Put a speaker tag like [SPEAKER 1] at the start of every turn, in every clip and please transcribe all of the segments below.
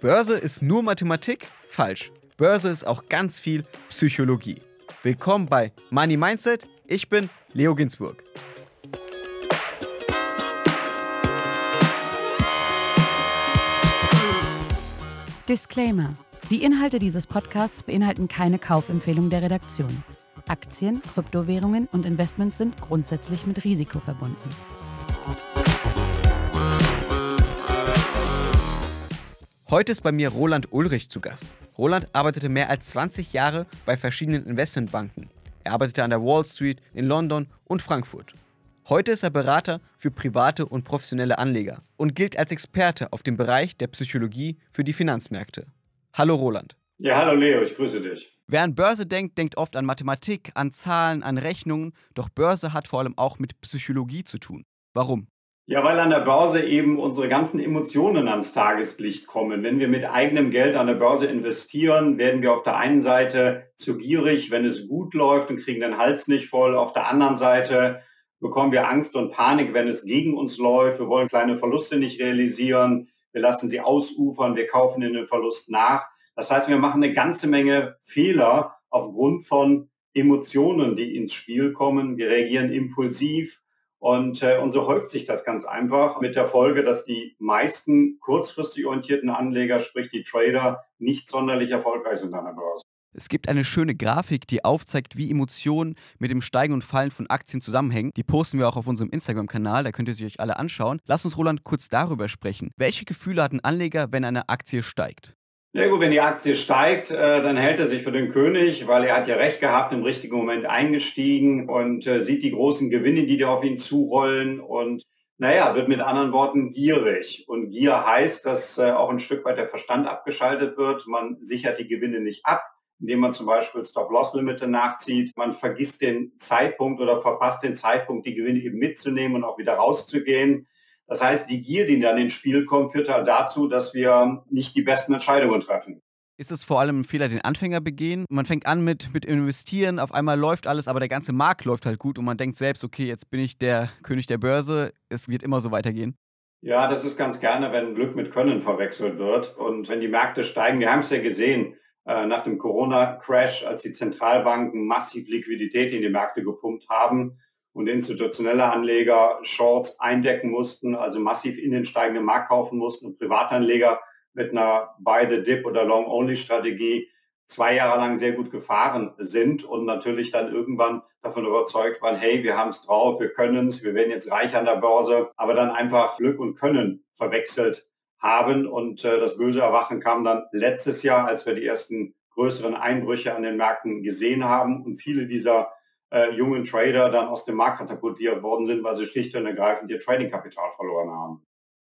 [SPEAKER 1] Börse ist nur Mathematik? Falsch. Börse ist auch ganz viel Psychologie. Willkommen bei Money Mindset. Ich bin Leo Ginsburg.
[SPEAKER 2] Disclaimer. Die Inhalte dieses Podcasts beinhalten keine Kaufempfehlung der Redaktion. Aktien, Kryptowährungen und Investments sind grundsätzlich mit Risiko verbunden.
[SPEAKER 1] Heute ist bei mir Roland Ulrich zu Gast. Roland arbeitete mehr als 20 Jahre bei verschiedenen Investmentbanken. Er arbeitete an der Wall Street, in London und Frankfurt. Heute ist er Berater für private und professionelle Anleger und gilt als Experte auf dem Bereich der Psychologie für die Finanzmärkte. Hallo Roland.
[SPEAKER 3] Ja, hallo Leo, ich grüße dich.
[SPEAKER 1] Wer an Börse denkt, denkt oft an Mathematik, an Zahlen, an Rechnungen, doch Börse hat vor allem auch mit Psychologie zu tun. Warum?
[SPEAKER 3] Ja, weil an der Börse eben unsere ganzen Emotionen ans Tageslicht kommen. Wenn wir mit eigenem Geld an der Börse investieren, werden wir auf der einen Seite zu gierig, wenn es gut läuft und kriegen den Hals nicht voll. Auf der anderen Seite bekommen wir Angst und Panik, wenn es gegen uns läuft. Wir wollen kleine Verluste nicht realisieren. Wir lassen sie ausufern. Wir kaufen in den Verlust nach. Das heißt, wir machen eine ganze Menge Fehler aufgrund von Emotionen, die ins Spiel kommen. Wir reagieren impulsiv und, äh, und so häuft sich das ganz einfach mit der Folge, dass die meisten kurzfristig orientierten Anleger, sprich die Trader, nicht sonderlich erfolgreich sind an der Börse.
[SPEAKER 1] Es gibt eine schöne Grafik, die aufzeigt, wie Emotionen mit dem Steigen und Fallen von Aktien zusammenhängen. Die posten wir auch auf unserem Instagram-Kanal, da könnt ihr sie euch alle anschauen. Lass uns, Roland, kurz darüber sprechen. Welche Gefühle hat ein Anleger, wenn eine Aktie steigt?
[SPEAKER 3] Ja gut, wenn die Aktie steigt, äh, dann hält er sich für den König, weil er hat ja recht gehabt, im richtigen Moment eingestiegen und äh, sieht die großen Gewinne, die da auf ihn zurollen und naja, wird mit anderen Worten gierig. Und Gier heißt, dass äh, auch ein Stück weit der Verstand abgeschaltet wird. Man sichert die Gewinne nicht ab, indem man zum Beispiel Stop-Loss-Limite nachzieht. Man vergisst den Zeitpunkt oder verpasst den Zeitpunkt, die Gewinne eben mitzunehmen und auch wieder rauszugehen. Das heißt, die Gier, die dann ins Spiel kommt, führt halt dazu, dass wir nicht die besten Entscheidungen treffen.
[SPEAKER 1] Ist es vor allem ein Fehler, den Anfänger begehen? Man fängt an mit, mit Investieren, auf einmal läuft alles, aber der ganze Markt läuft halt gut und man denkt selbst, okay, jetzt bin ich der König der Börse, es wird immer so weitergehen.
[SPEAKER 3] Ja, das ist ganz gerne, wenn Glück mit Können verwechselt wird. Und wenn die Märkte steigen, wir haben es ja gesehen, äh, nach dem Corona-Crash, als die Zentralbanken massiv Liquidität in die Märkte gepumpt haben, und institutionelle Anleger Shorts eindecken mussten, also massiv in den steigenden Markt kaufen mussten und Privatanleger mit einer Buy the Dip oder Long Only Strategie zwei Jahre lang sehr gut gefahren sind und natürlich dann irgendwann davon überzeugt waren, hey, wir haben es drauf, wir können es, wir werden jetzt reich an der Börse, aber dann einfach Glück und Können verwechselt haben und äh, das böse Erwachen kam dann letztes Jahr, als wir die ersten größeren Einbrüche an den Märkten gesehen haben und viele dieser äh, jungen Trader dann aus dem Markt katapultiert worden sind, weil sie schlicht und ergreifend ihr Trading-Kapital verloren haben.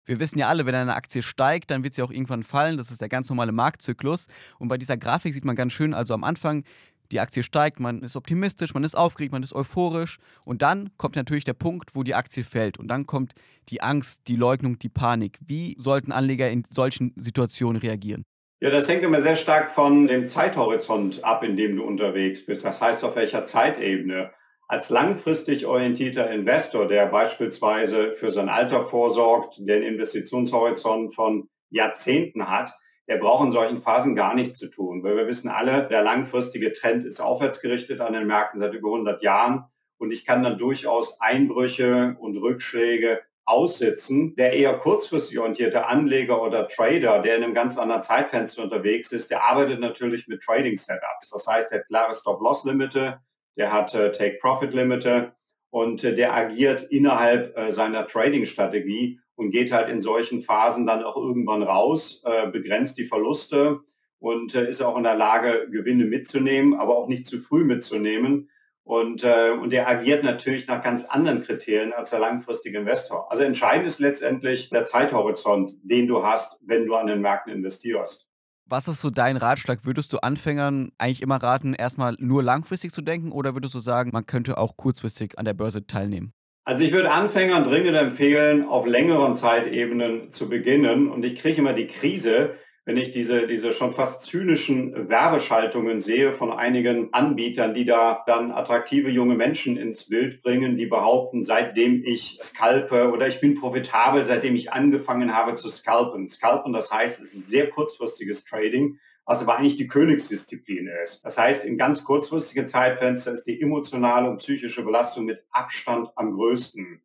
[SPEAKER 1] Wir wissen ja alle, wenn eine Aktie steigt, dann wird sie auch irgendwann fallen. Das ist der ganz normale Marktzyklus. Und bei dieser Grafik sieht man ganz schön, also am Anfang, die Aktie steigt, man ist optimistisch, man ist aufgeregt, man ist euphorisch. Und dann kommt natürlich der Punkt, wo die Aktie fällt. Und dann kommt die Angst, die Leugnung, die Panik. Wie sollten Anleger in solchen Situationen reagieren?
[SPEAKER 3] Ja, das hängt immer sehr stark von dem Zeithorizont ab, in dem du unterwegs bist. Das heißt, auf welcher Zeitebene. Als langfristig orientierter Investor, der beispielsweise für sein Alter vorsorgt, einen Investitionshorizont von Jahrzehnten hat, der braucht in solchen Phasen gar nichts zu tun. Weil wir wissen alle, der langfristige Trend ist aufwärtsgerichtet an den Märkten seit über 100 Jahren. Und ich kann dann durchaus Einbrüche und Rückschläge aussitzen. Der eher kurzfristig orientierte Anleger oder Trader, der in einem ganz anderen Zeitfenster unterwegs ist, der arbeitet natürlich mit Trading-Setups. Das heißt, der hat klare Stop-Loss-Limite, der hat äh, Take-Profit-Limite und äh, der agiert innerhalb äh, seiner Trading-Strategie und geht halt in solchen Phasen dann auch irgendwann raus, äh, begrenzt die Verluste und äh, ist auch in der Lage, Gewinne mitzunehmen, aber auch nicht zu früh mitzunehmen und, äh, und der agiert natürlich nach ganz anderen Kriterien als der langfristige Investor. Also entscheidend ist letztendlich der Zeithorizont, den du hast, wenn du an den Märkten investierst.
[SPEAKER 1] Was ist so dein Ratschlag? Würdest du Anfängern eigentlich immer raten, erstmal nur langfristig zu denken oder würdest du sagen, man könnte auch kurzfristig an der Börse teilnehmen?
[SPEAKER 3] Also ich würde Anfängern dringend empfehlen, auf längeren Zeitebenen zu beginnen. Und ich kriege immer die Krise, wenn ich diese, diese schon fast zynischen Werbeschaltungen sehe von einigen Anbietern, die da dann attraktive junge Menschen ins Bild bringen, die behaupten, seitdem ich scalpe oder ich bin profitabel, seitdem ich angefangen habe zu scalpen. Scalpen, das heißt, es ist sehr kurzfristiges Trading was aber eigentlich die Königsdisziplin ist. Das heißt, in ganz kurzfristigen Zeitfenster ist die emotionale und psychische Belastung mit Abstand am größten.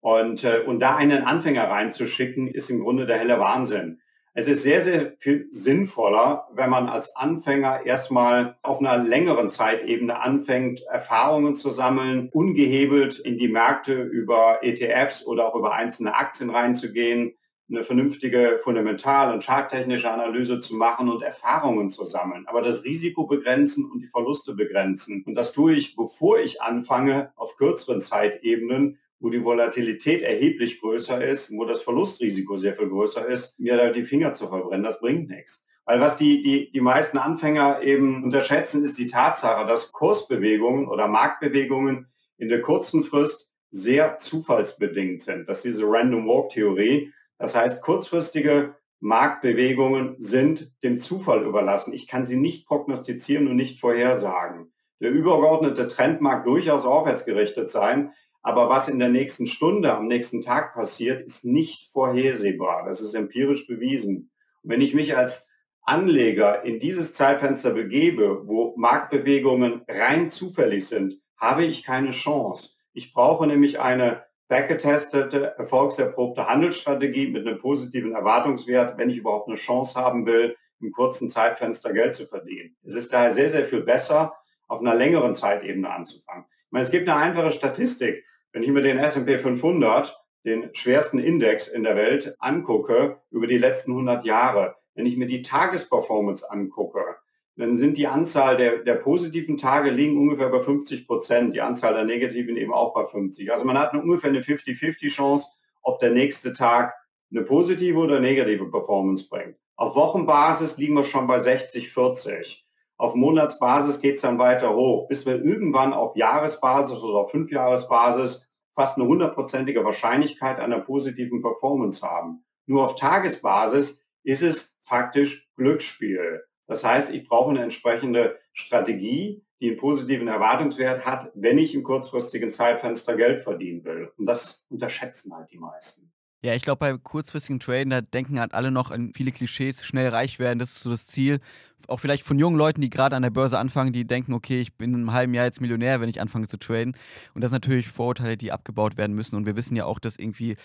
[SPEAKER 3] Und, äh, und da einen Anfänger reinzuschicken, ist im Grunde der helle Wahnsinn. Es ist sehr, sehr viel sinnvoller, wenn man als Anfänger erstmal auf einer längeren Zeitebene anfängt, Erfahrungen zu sammeln, ungehebelt in die Märkte über ETFs oder auch über einzelne Aktien reinzugehen, eine vernünftige fundamental- und charttechnische Analyse zu machen und Erfahrungen zu sammeln. Aber das Risiko begrenzen und die Verluste begrenzen. Und das tue ich, bevor ich anfange, auf kürzeren Zeitebenen, wo die Volatilität erheblich größer ist, wo das Verlustrisiko sehr viel größer ist, mir da die Finger zu verbrennen. Das bringt nichts. Weil was die, die, die meisten Anfänger eben unterschätzen, ist die Tatsache, dass Kursbewegungen oder Marktbewegungen in der kurzen Frist sehr zufallsbedingt sind. Das ist diese Random Walk Theorie. Das heißt, kurzfristige Marktbewegungen sind dem Zufall überlassen. Ich kann sie nicht prognostizieren und nicht vorhersagen. Der übergeordnete Trend mag durchaus aufwärtsgerichtet sein, aber was in der nächsten Stunde, am nächsten Tag passiert, ist nicht vorhersehbar. Das ist empirisch bewiesen. Und wenn ich mich als Anleger in dieses Zeitfenster begebe, wo Marktbewegungen rein zufällig sind, habe ich keine Chance. Ich brauche nämlich eine backgetestete, erfolgserprobte Handelsstrategie mit einem positiven Erwartungswert, wenn ich überhaupt eine Chance haben will, im kurzen Zeitfenster Geld zu verdienen. Es ist daher sehr, sehr viel besser, auf einer längeren Zeitebene anzufangen. Meine, es gibt eine einfache Statistik. Wenn ich mir den S&P 500, den schwersten Index in der Welt, angucke über die letzten 100 Jahre, wenn ich mir die Tagesperformance angucke, dann sind die Anzahl der, der positiven Tage liegen ungefähr bei 50 Prozent, die Anzahl der negativen eben auch bei 50. Also man hat eine, ungefähr eine 50-50 Chance, ob der nächste Tag eine positive oder negative Performance bringt. Auf Wochenbasis liegen wir schon bei 60-40. Auf Monatsbasis geht es dann weiter hoch, bis wir irgendwann auf Jahresbasis oder auf Fünfjahresbasis fast eine hundertprozentige Wahrscheinlichkeit einer positiven Performance haben. Nur auf Tagesbasis ist es faktisch Glücksspiel. Das heißt, ich brauche eine entsprechende Strategie, die einen positiven Erwartungswert hat, wenn ich im kurzfristigen Zeitfenster Geld verdienen will. Und das unterschätzen halt die meisten.
[SPEAKER 1] Ja, ich glaube, bei kurzfristigen Traden, da denken halt alle noch an viele Klischees, schnell reich werden, das ist so das Ziel. Auch vielleicht von jungen Leuten, die gerade an der Börse anfangen, die denken, okay, ich bin in einem halben Jahr jetzt Millionär, wenn ich anfange zu traden. Und das sind natürlich Vorurteile, die abgebaut werden müssen. Und wir wissen ja auch, dass irgendwie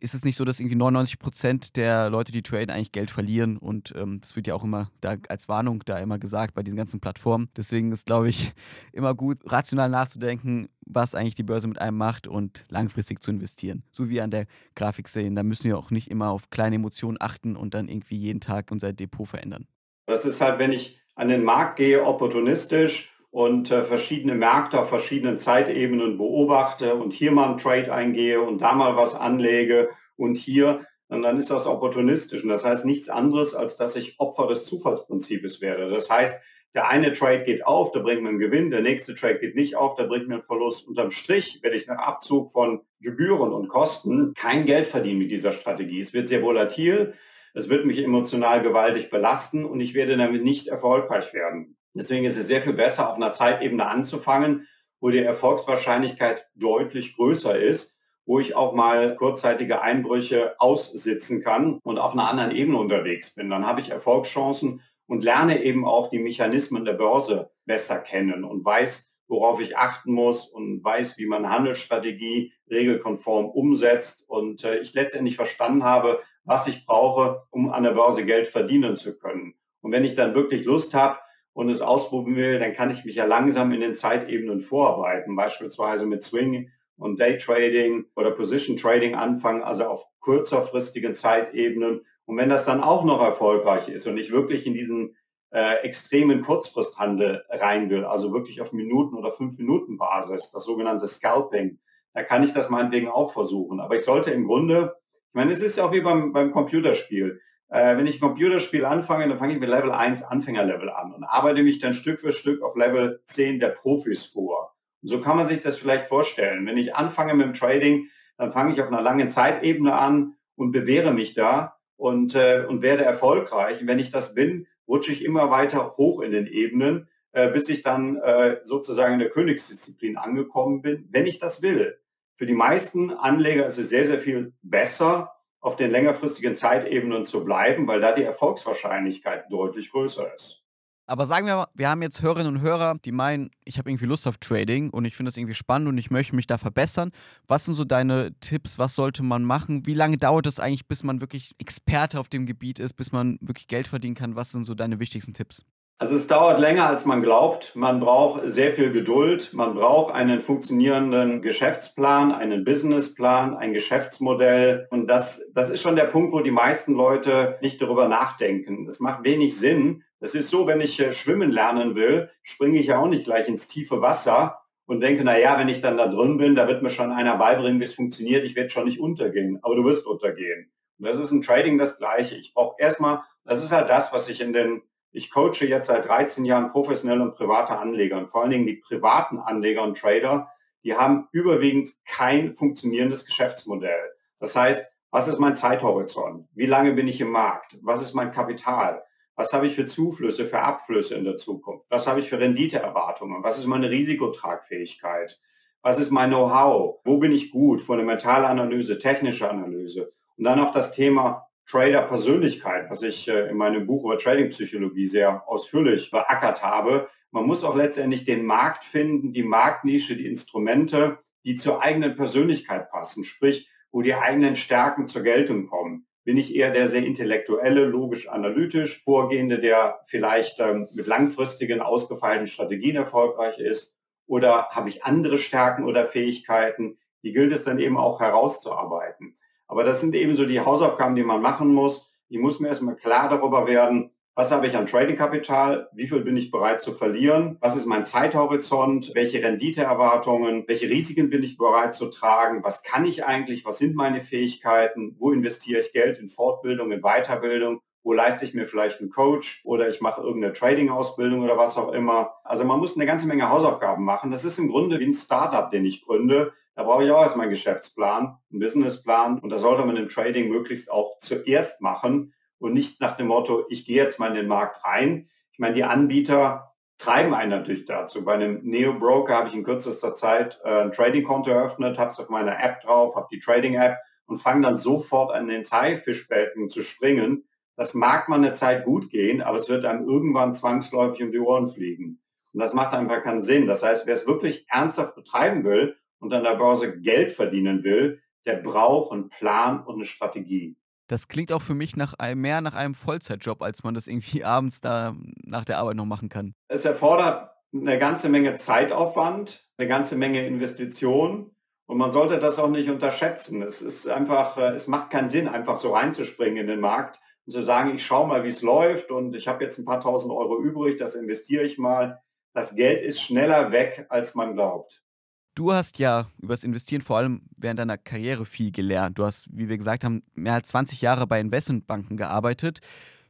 [SPEAKER 1] ist es nicht so, dass irgendwie 99 Prozent der Leute, die traden, eigentlich Geld verlieren. Und ähm, das wird ja auch immer da als Warnung da immer gesagt bei diesen ganzen Plattformen. Deswegen ist, glaube ich, immer gut, rational nachzudenken, was eigentlich die Börse mit einem macht und langfristig zu investieren. So wie an der Grafik sehen. Da müssen wir auch nicht immer auf kleine Emotionen achten und dann irgendwie jeden Tag unser Depot verändern.
[SPEAKER 3] Das ist halt, wenn ich an den Markt gehe, opportunistisch und äh, verschiedene Märkte auf verschiedenen Zeitebenen beobachte und hier mal einen Trade eingehe und da mal was anlege und hier, und dann ist das opportunistisch. Und das heißt nichts anderes, als dass ich Opfer des Zufallsprinzips werde. Das heißt, der eine Trade geht auf, der bringt mir einen Gewinn, der nächste Trade geht nicht auf, der bringt mir einen Verlust. Unterm Strich werde ich nach Abzug von Gebühren und Kosten kein Geld verdienen mit dieser Strategie. Es wird sehr volatil, es wird mich emotional gewaltig belasten und ich werde damit nicht erfolgreich werden. Deswegen ist es sehr viel besser, auf einer Zeitebene anzufangen, wo die Erfolgswahrscheinlichkeit deutlich größer ist, wo ich auch mal kurzzeitige Einbrüche aussitzen kann und auf einer anderen Ebene unterwegs bin. Dann habe ich Erfolgschancen und lerne eben auch die Mechanismen der Börse besser kennen und weiß, worauf ich achten muss und weiß, wie man Handelsstrategie regelkonform umsetzt und äh, ich letztendlich verstanden habe, was ich brauche, um an der Börse Geld verdienen zu können. Und wenn ich dann wirklich Lust habe, und es ausprobieren will, dann kann ich mich ja langsam in den Zeitebenen vorarbeiten, beispielsweise mit Swing und Daytrading oder Position Trading anfangen, also auf kürzerfristigen Zeitebenen. Und wenn das dann auch noch erfolgreich ist und ich wirklich in diesen äh, extremen Kurzfristhandel rein will, also wirklich auf Minuten- oder Fünf-Minuten-Basis, das sogenannte Scalping, da kann ich das meinetwegen auch versuchen. Aber ich sollte im Grunde, ich meine, es ist ja auch wie beim, beim Computerspiel. Äh, wenn ich ein Computerspiel anfange, dann fange ich mit Level 1 Anfängerlevel an und arbeite mich dann Stück für Stück auf Level 10 der Profis vor. Und so kann man sich das vielleicht vorstellen. Wenn ich anfange mit dem Trading, dann fange ich auf einer langen Zeitebene an und bewähre mich da. und, äh, und werde erfolgreich. Und wenn ich das bin, rutsche ich immer weiter hoch in den Ebenen, äh, bis ich dann äh, sozusagen in der Königsdisziplin angekommen bin, wenn ich das will. Für die meisten Anleger ist es sehr, sehr viel besser, auf den längerfristigen Zeitebenen zu bleiben, weil da die Erfolgswahrscheinlichkeit deutlich größer ist.
[SPEAKER 1] Aber sagen wir mal, wir haben jetzt Hörerinnen und Hörer, die meinen, ich habe irgendwie Lust auf Trading und ich finde das irgendwie spannend und ich möchte mich da verbessern. Was sind so deine Tipps? Was sollte man machen? Wie lange dauert es eigentlich, bis man wirklich Experte auf dem Gebiet ist, bis man wirklich Geld verdienen kann? Was sind so deine wichtigsten Tipps?
[SPEAKER 3] Also es dauert länger, als man glaubt. Man braucht sehr viel Geduld. Man braucht einen funktionierenden Geschäftsplan, einen Businessplan, ein Geschäftsmodell. Und das, das ist schon der Punkt, wo die meisten Leute nicht darüber nachdenken. Es macht wenig Sinn. Es ist so, wenn ich äh, schwimmen lernen will, springe ich ja auch nicht gleich ins tiefe Wasser und denke, na ja, wenn ich dann da drin bin, da wird mir schon einer beibringen, wie es funktioniert. Ich werde schon nicht untergehen. Aber du wirst untergehen. Und das ist im Trading das Gleiche. Ich brauche erstmal, das ist halt das, was ich in den ich coache jetzt seit 13 Jahren professionelle und private Anleger und vor allen Dingen die privaten Anleger und Trader, die haben überwiegend kein funktionierendes Geschäftsmodell. Das heißt, was ist mein Zeithorizont? Wie lange bin ich im Markt? Was ist mein Kapital? Was habe ich für Zuflüsse, für Abflüsse in der Zukunft? Was habe ich für Renditeerwartungen? Was ist meine Risikotragfähigkeit? Was ist mein Know-how? Wo bin ich gut? Fundamentale Analyse, technische Analyse. Und dann noch das Thema Trader-Persönlichkeit, was ich äh, in meinem Buch über Trading-Psychologie sehr ausführlich beackert habe. Man muss auch letztendlich den Markt finden, die Marktnische, die Instrumente, die zur eigenen Persönlichkeit passen, sprich, wo die eigenen Stärken zur Geltung kommen. Bin ich eher der sehr intellektuelle, logisch-analytisch Vorgehende, der vielleicht ähm, mit langfristigen, ausgefeilten Strategien erfolgreich ist? Oder habe ich andere Stärken oder Fähigkeiten? Die gilt es dann eben auch herauszuarbeiten. Aber das sind eben so die Hausaufgaben, die man machen muss. Ich muss mir erstmal klar darüber werden, was habe ich an Trading-Kapital? Wie viel bin ich bereit zu verlieren? Was ist mein Zeithorizont? Welche Renditeerwartungen? Welche Risiken bin ich bereit zu tragen? Was kann ich eigentlich? Was sind meine Fähigkeiten? Wo investiere ich Geld in Fortbildung, in Weiterbildung? Wo leiste ich mir vielleicht einen Coach oder ich mache irgendeine Trading-Ausbildung oder was auch immer? Also man muss eine ganze Menge Hausaufgaben machen. Das ist im Grunde wie ein Startup, den ich gründe. Da brauche ich auch erstmal einen Geschäftsplan, einen Businessplan und da sollte man im Trading möglichst auch zuerst machen und nicht nach dem Motto, ich gehe jetzt mal in den Markt rein. Ich meine, die Anbieter treiben einen natürlich dazu. Bei einem Neo-Broker habe ich in kürzester Zeit äh, ein Trading-Konto eröffnet, habe es auf meiner App drauf, habe die Trading-App und fange dann sofort an den Thai-Fischbecken zu springen. Das mag man eine Zeit gut gehen, aber es wird einem irgendwann zwangsläufig um die Ohren fliegen. Und das macht einfach keinen Sinn. Das heißt, wer es wirklich ernsthaft betreiben will, und an der Börse Geld verdienen will, der braucht einen Plan und eine Strategie.
[SPEAKER 1] Das klingt auch für mich nach einem, mehr nach einem Vollzeitjob, als man das irgendwie abends da nach der Arbeit noch machen kann.
[SPEAKER 3] Es erfordert eine ganze Menge Zeitaufwand, eine ganze Menge Investition und man sollte das auch nicht unterschätzen. Es ist einfach, äh, es macht keinen Sinn, einfach so reinzuspringen in den Markt und zu sagen, ich schaue mal, wie es läuft und ich habe jetzt ein paar tausend Euro übrig, das investiere ich mal. Das Geld ist schneller weg, als man glaubt.
[SPEAKER 1] Du hast ja über das Investieren vor allem während deiner Karriere viel gelernt. Du hast, wie wir gesagt haben, mehr als 20 Jahre bei Investmentbanken gearbeitet.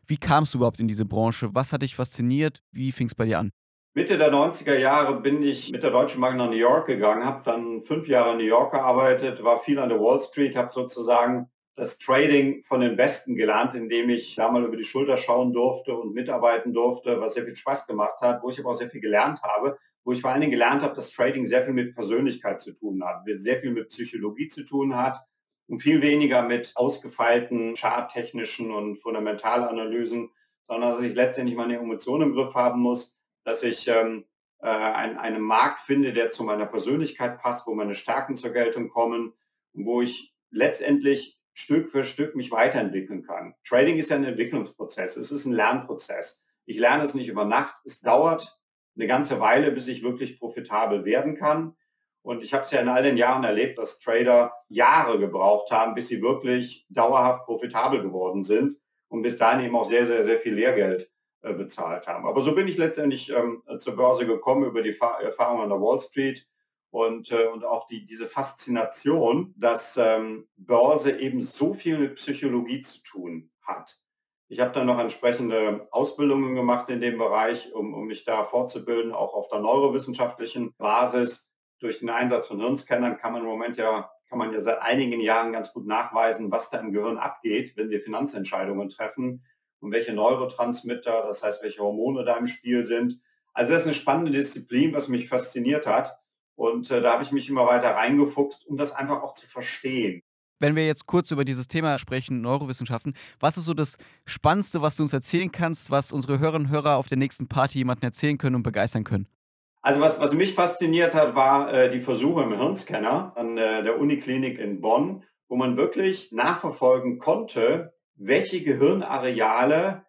[SPEAKER 1] Wie kamst du überhaupt in diese Branche? Was hat dich fasziniert? Wie fing es bei dir an?
[SPEAKER 3] Mitte der 90er Jahre bin ich mit der Deutschen Bank nach New York gegangen, habe dann fünf Jahre in New York gearbeitet, war viel an der Wall Street, habe sozusagen das Trading von den Besten gelernt, indem ich da mal über die Schulter schauen durfte und mitarbeiten durfte, was sehr viel Spaß gemacht hat, wo ich aber auch sehr viel gelernt habe wo ich vor allen Dingen gelernt habe, dass Trading sehr viel mit Persönlichkeit zu tun hat, sehr viel mit Psychologie zu tun hat und viel weniger mit ausgefeilten charttechnischen und Fundamentalanalysen, sondern dass ich letztendlich meine Emotionen im Griff haben muss, dass ich ähm, äh, ein, einen Markt finde, der zu meiner Persönlichkeit passt, wo meine Stärken zur Geltung kommen und wo ich letztendlich Stück für Stück mich weiterentwickeln kann. Trading ist ja ein Entwicklungsprozess, es ist ein Lernprozess. Ich lerne es nicht über Nacht, es dauert eine ganze Weile, bis ich wirklich profitabel werden kann. Und ich habe es ja in all den Jahren erlebt, dass Trader Jahre gebraucht haben, bis sie wirklich dauerhaft profitabel geworden sind und bis dahin eben auch sehr, sehr, sehr viel Lehrgeld äh, bezahlt haben. Aber so bin ich letztendlich ähm, zur Börse gekommen über die Fa Erfahrung an der Wall Street und, äh, und auch die, diese Faszination, dass ähm, Börse eben so viel mit Psychologie zu tun hat. Ich habe dann noch entsprechende Ausbildungen gemacht in dem Bereich, um, um mich da fortzubilden, auch auf der neurowissenschaftlichen Basis. Durch den Einsatz von Hirnscannern kann man im Moment ja kann man ja seit einigen Jahren ganz gut nachweisen, was da im Gehirn abgeht, wenn wir Finanzentscheidungen treffen und welche Neurotransmitter, das heißt, welche Hormone da im Spiel sind. Also das ist eine spannende Disziplin, was mich fasziniert hat. Und äh, da habe ich mich immer weiter reingefuchst, um das einfach auch zu verstehen.
[SPEAKER 1] Wenn wir jetzt kurz über dieses Thema sprechen, Neurowissenschaften, was ist so das Spannendste, was du uns erzählen kannst, was unsere Hörerinnen und Hörer auf der nächsten Party jemanden erzählen können und begeistern können?
[SPEAKER 3] Also was, was mich fasziniert hat, war äh, die Versuche im Hirnscanner an äh, der Uniklinik in Bonn, wo man wirklich nachverfolgen konnte, welche Gehirnareale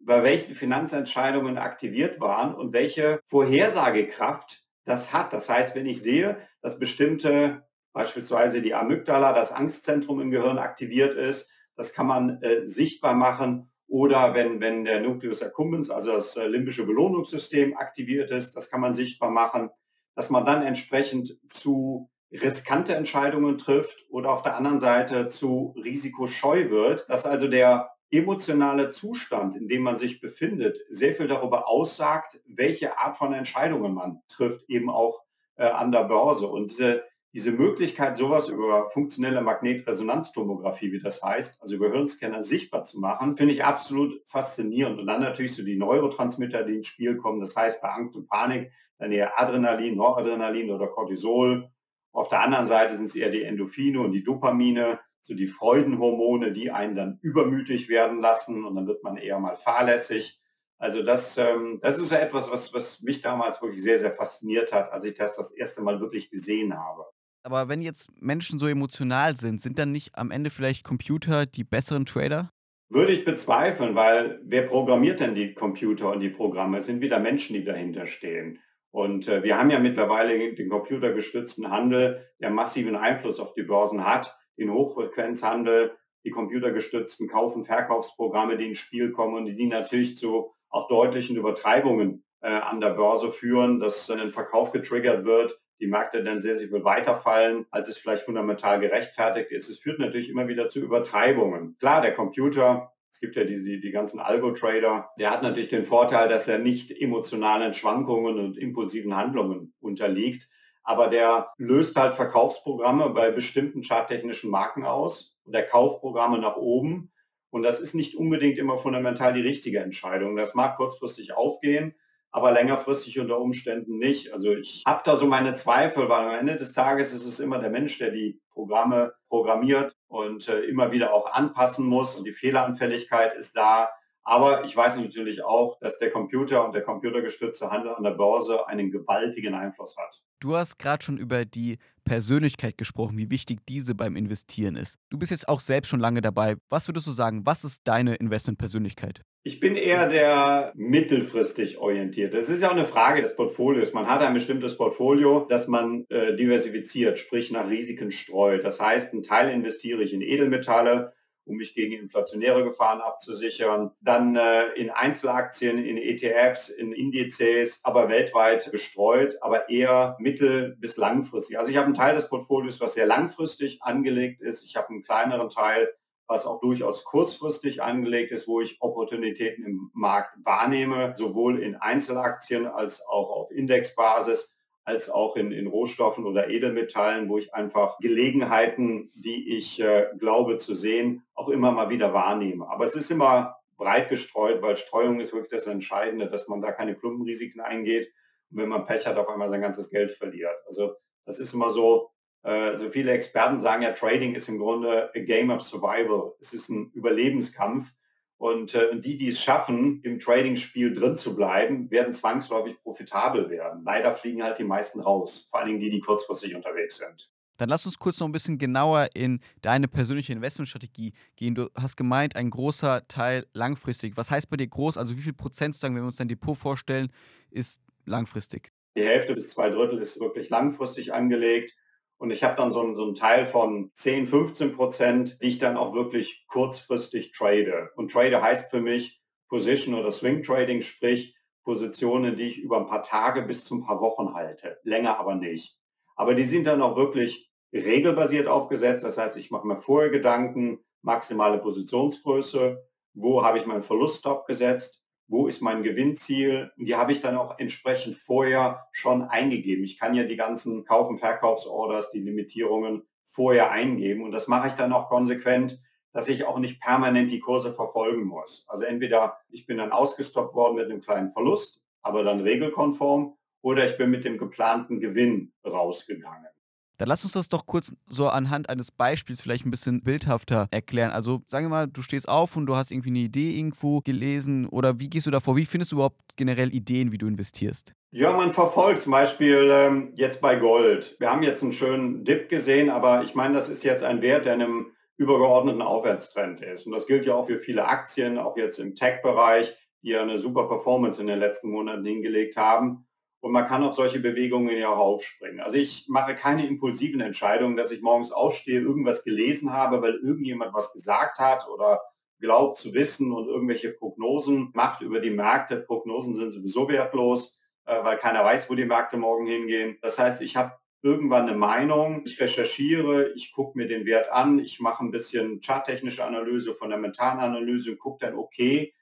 [SPEAKER 3] bei welchen Finanzentscheidungen aktiviert waren und welche Vorhersagekraft das hat. Das heißt, wenn ich sehe, dass bestimmte, beispielsweise die Amygdala, das Angstzentrum im Gehirn aktiviert ist, das kann man äh, sichtbar machen. Oder wenn, wenn der Nucleus accumbens, also das äh, limbische Belohnungssystem aktiviert ist, das kann man sichtbar machen, dass man dann entsprechend zu riskante Entscheidungen trifft oder auf der anderen Seite zu risikoscheu wird, dass also der emotionale Zustand, in dem man sich befindet, sehr viel darüber aussagt, welche Art von Entscheidungen man trifft, eben auch äh, an der Börse. Und diese diese Möglichkeit, sowas über funktionelle Magnetresonanztomographie, wie das heißt, also über Hirnscanner sichtbar zu machen, finde ich absolut faszinierend. Und dann natürlich so die Neurotransmitter, die ins Spiel kommen. Das heißt, bei Angst und Panik dann eher Adrenalin, Noradrenalin oder Cortisol. Auf der anderen Seite sind es eher die Endorphine und die Dopamine, so die Freudenhormone, die einen dann übermütig werden lassen und dann wird man eher mal fahrlässig. Also das, ähm, das ist so etwas, was, was mich damals wirklich sehr, sehr fasziniert hat, als ich das das erste Mal wirklich gesehen habe.
[SPEAKER 1] Aber wenn jetzt Menschen so emotional sind, sind dann nicht am Ende vielleicht Computer die besseren Trader?
[SPEAKER 3] Würde ich bezweifeln, weil wer programmiert denn die Computer und die Programme? Es sind wieder Menschen, die dahinter stehen. Und äh, wir haben ja mittlerweile den computergestützten Handel, der massiven Einfluss auf die Börsen hat, den Hochfrequenzhandel, die computergestützten Kauf- und Verkaufsprogramme, die ins Spiel kommen und die natürlich zu auch deutlichen Übertreibungen äh, an der Börse führen, dass ein Verkauf getriggert wird, die Märkte dann sehr, sehr viel weiterfallen, als es vielleicht fundamental gerechtfertigt ist. Es führt natürlich immer wieder zu Übertreibungen. Klar, der Computer, es gibt ja die, die, die ganzen Algo-Trader, der hat natürlich den Vorteil, dass er nicht emotionalen Schwankungen und impulsiven Handlungen unterliegt. Aber der löst halt Verkaufsprogramme bei bestimmten charttechnischen Marken aus und der Kaufprogramme nach oben. Und das ist nicht unbedingt immer fundamental die richtige Entscheidung. Das mag kurzfristig aufgehen, aber längerfristig unter Umständen nicht. Also ich habe da so meine Zweifel, weil am Ende des Tages ist es immer der Mensch, der die Programme programmiert und äh, immer wieder auch anpassen muss. Und die Fehleranfälligkeit ist da. Aber ich weiß natürlich auch, dass der Computer und der computergestützte Handel an der Börse einen gewaltigen Einfluss hat.
[SPEAKER 1] Du hast gerade schon über die Persönlichkeit gesprochen, wie wichtig diese beim Investieren ist. Du bist jetzt auch selbst schon lange dabei. Was würdest du sagen, was ist deine Investmentpersönlichkeit?
[SPEAKER 3] Ich bin eher der mittelfristig orientiert. Das ist ja auch eine Frage des Portfolios. Man hat ein bestimmtes Portfolio, das man äh, diversifiziert, sprich nach Risiken streut. Das heißt, einen Teil investiere ich in Edelmetalle, um mich gegen inflationäre Gefahren abzusichern. Dann äh, in Einzelaktien, in ETFs, in Indizes, aber weltweit gestreut, aber eher mittel- bis langfristig. Also ich habe einen Teil des Portfolios, was sehr langfristig angelegt ist. Ich habe einen kleineren Teil, was auch durchaus kurzfristig angelegt ist, wo ich Opportunitäten im Markt wahrnehme, sowohl in Einzelaktien als auch auf Indexbasis als auch in, in Rohstoffen oder Edelmetallen, wo ich einfach Gelegenheiten, die ich äh, glaube zu sehen, auch immer mal wieder wahrnehme. Aber es ist immer breit gestreut, weil Streuung ist wirklich das Entscheidende, dass man da keine Klumpenrisiken eingeht und wenn man Pech hat, auf einmal sein ganzes Geld verliert. Also das ist immer so, äh, so viele Experten sagen ja, Trading ist im Grunde a game of survival. Es ist ein Überlebenskampf und äh, die, die es schaffen, im Trading-Spiel drin zu bleiben, werden zwangsläufig profitabel werden. Leider fliegen halt die meisten raus, vor allen Dingen die, die kurzfristig unterwegs sind.
[SPEAKER 1] Dann lass uns kurz noch ein bisschen genauer in deine persönliche Investmentstrategie gehen. Du hast gemeint, ein großer Teil langfristig. Was heißt bei dir groß? Also wie viel Prozent, sozusagen, wenn wir uns dein Depot vorstellen, ist langfristig?
[SPEAKER 3] Die Hälfte bis zwei Drittel ist wirklich langfristig angelegt. Und ich habe dann so einen, so einen Teil von 10, 15 Prozent, die ich dann auch wirklich kurzfristig trade. Und trade heißt für mich Position oder Swing Trading, sprich Positionen, die ich über ein paar Tage bis zu ein paar Wochen halte. Länger aber nicht. Aber die sind dann auch wirklich regelbasiert aufgesetzt. Das heißt, ich mache mir vorher Gedanken, maximale Positionsgröße, wo habe ich meinen Verluststop gesetzt, wo ist mein Gewinnziel? Die habe ich dann auch entsprechend vorher schon eingegeben. Ich kann ja die ganzen Kauf- und Verkaufsorders, die Limitierungen vorher eingeben. Und das mache ich dann auch konsequent, dass ich auch nicht permanent die Kurse verfolgen muss. Also entweder ich bin dann ausgestoppt worden mit einem kleinen Verlust, aber dann regelkonform, oder ich bin mit dem geplanten Gewinn rausgegangen.
[SPEAKER 1] Dann lass uns das doch kurz so anhand eines Beispiels vielleicht ein bisschen bildhafter erklären. Also sagen wir mal, du stehst auf und du hast irgendwie eine Idee irgendwo gelesen oder wie gehst du davor? Wie findest du überhaupt generell Ideen, wie du investierst?
[SPEAKER 3] Ja, man verfolgt zum Beispiel ähm, jetzt bei Gold. Wir haben jetzt einen schönen Dip gesehen, aber ich meine, das ist jetzt ein Wert, der in einem übergeordneten Aufwärtstrend ist. Und das gilt ja auch für viele Aktien, auch jetzt im Tech-Bereich, die ja eine super Performance in den letzten Monaten hingelegt haben. Und man kann auf solche Bewegungen ja auch aufspringen. Also ich mache keine impulsiven Entscheidungen, dass ich morgens aufstehe, irgendwas gelesen habe, weil irgendjemand was gesagt hat oder glaubt zu wissen und irgendwelche Prognosen macht über die Märkte. Prognosen sind sowieso wertlos äh, weil keiner weiß, wo die Märkte morgen hingehen. Das heißt, ich habe irgendwann eine Meinung, ich recherchiere, ich gucke mir den Wert an, ich mache ein bisschen charttechnische Analyse, Fundamentalanalyse und gucke dann, okay,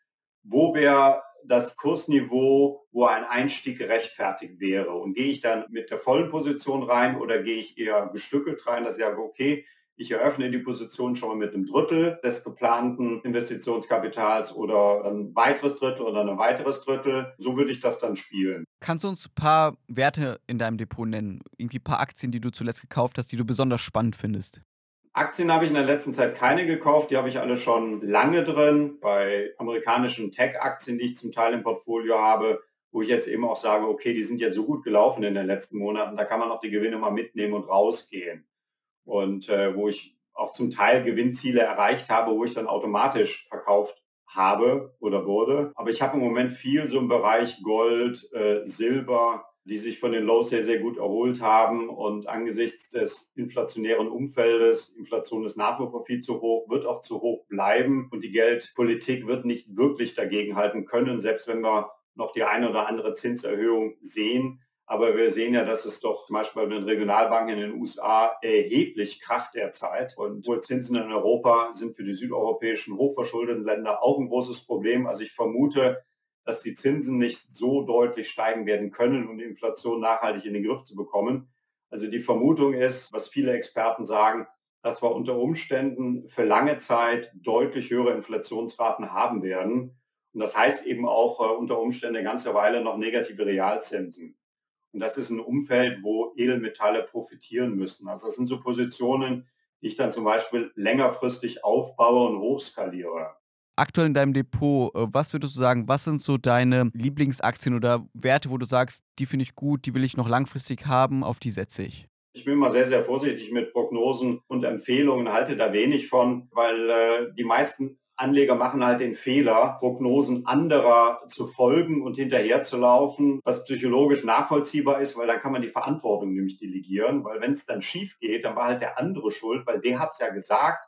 [SPEAKER 3] wo wäre das Kursniveau, wo ein Einstieg gerechtfertigt wäre. Und gehe ich dann mit der vollen Position rein oder gehe ich eher gestückelt rein, dass ich sage, okay, ich eröffne die Position schon mal mit einem Drittel des geplanten Investitionskapitals oder ein weiteres Drittel oder ein weiteres Drittel. So würde ich das dann spielen.
[SPEAKER 1] Kannst du uns ein paar Werte in deinem Depot nennen? Irgendwie ein paar Aktien, die du zuletzt gekauft hast, die du besonders spannend findest?
[SPEAKER 3] Aktien habe ich in der letzten Zeit keine gekauft, die habe ich alle schon lange drin. Bei amerikanischen Tech-Aktien, die ich zum Teil im Portfolio habe, wo ich jetzt eben auch sage, okay, die sind jetzt so gut gelaufen in den letzten Monaten, da kann man auch die Gewinne mal mitnehmen und rausgehen und äh, wo ich auch zum Teil Gewinnziele erreicht habe, wo ich dann automatisch verkauft habe oder wurde. Aber ich habe im Moment viel so im Bereich Gold, äh, Silber, die sich von den Lows sehr, sehr gut erholt haben. Und angesichts des inflationären Umfeldes, Inflation ist nach wie vor viel zu hoch, wird auch zu hoch bleiben. Und die Geldpolitik wird nicht wirklich dagegen halten können, selbst wenn wir noch die eine oder andere Zinserhöhung sehen. Aber wir sehen ja, dass es doch zum Beispiel bei den Regionalbanken in den USA erheblich kracht derzeit. Und hohe Zinsen in Europa sind für die südeuropäischen hochverschuldeten Länder auch ein großes Problem. Also ich vermute, dass die Zinsen nicht so deutlich steigen werden können, um die Inflation nachhaltig in den Griff zu bekommen. Also die Vermutung ist, was viele Experten sagen, dass wir unter Umständen für lange Zeit deutlich höhere Inflationsraten haben werden. Und das heißt eben auch äh, unter Umständen eine ganze Weile noch negative Realzinsen. Und das ist ein Umfeld, wo Edelmetalle profitieren müssen. Also das sind so Positionen, die ich dann zum Beispiel längerfristig aufbaue und hochskaliere.
[SPEAKER 1] Aktuell in deinem Depot, äh, was würdest du sagen, was sind so deine Lieblingsaktien oder Werte, wo du sagst, die finde ich gut, die will ich noch langfristig haben, auf die setze ich?
[SPEAKER 3] Ich bin mal sehr, sehr vorsichtig mit Prognosen und Empfehlungen, halte da wenig von, weil äh, die meisten Anleger machen halt den Fehler, Prognosen anderer zu folgen und hinterherzulaufen, was psychologisch nachvollziehbar ist, weil dann kann man die Verantwortung nämlich delegieren, weil wenn es dann schief geht, dann war halt der andere schuld, weil der hat es ja gesagt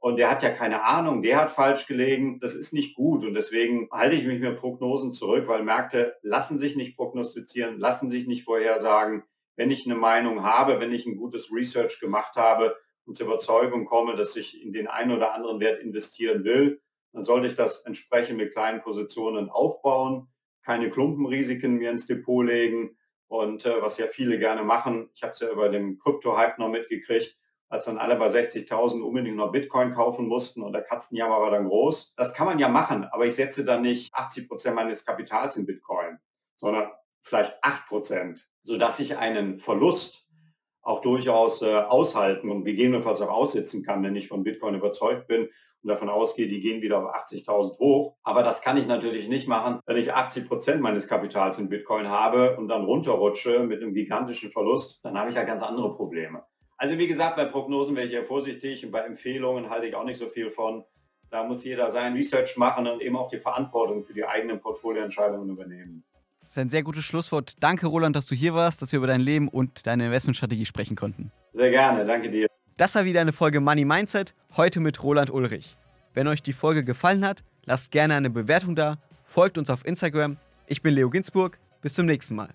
[SPEAKER 3] und der hat ja keine Ahnung, der hat falsch gelegen. Das ist nicht gut und deswegen halte ich mich mit Prognosen zurück, weil Märkte lassen sich nicht prognostizieren, lassen sich nicht vorhersagen. Wenn ich eine Meinung habe, wenn ich ein gutes Research gemacht habe, und zur Überzeugung komme, dass ich in den einen oder anderen Wert investieren will, dann sollte ich das entsprechend mit kleinen Positionen aufbauen, keine Klumpenrisiken mir ins Depot legen und äh, was ja viele gerne machen, ich habe es ja über den Krypto-Hype noch mitgekriegt, als dann alle bei 60.000 unbedingt noch Bitcoin kaufen mussten und der Katzenjammer war dann groß. Das kann man ja machen, aber ich setze dann nicht 80 Prozent meines Kapitals in Bitcoin, sondern vielleicht 8 Prozent, sodass ich einen Verlust auch durchaus äh, aushalten und gegebenenfalls auch aussitzen kann, wenn ich von Bitcoin überzeugt bin und davon ausgehe, die gehen wieder auf 80.000 hoch. Aber das kann ich natürlich nicht machen, wenn ich 80 Prozent meines Kapitals in Bitcoin habe und dann runterrutsche mit einem gigantischen Verlust, dann habe ich ja ganz andere Probleme. Also wie gesagt, bei Prognosen wäre ich ja vorsichtig und bei Empfehlungen halte ich auch nicht so viel von. Da muss jeder sein Research machen und eben auch die Verantwortung für die eigenen Portfolioentscheidungen übernehmen.
[SPEAKER 1] Das ist ein sehr gutes Schlusswort. Danke, Roland, dass du hier warst, dass wir über dein Leben und deine Investmentstrategie sprechen konnten.
[SPEAKER 3] Sehr gerne, danke dir.
[SPEAKER 1] Das war wieder eine Folge Money Mindset, heute mit Roland Ulrich. Wenn euch die Folge gefallen hat, lasst gerne eine Bewertung da, folgt uns auf Instagram. Ich bin Leo Ginsburg. Bis zum nächsten Mal.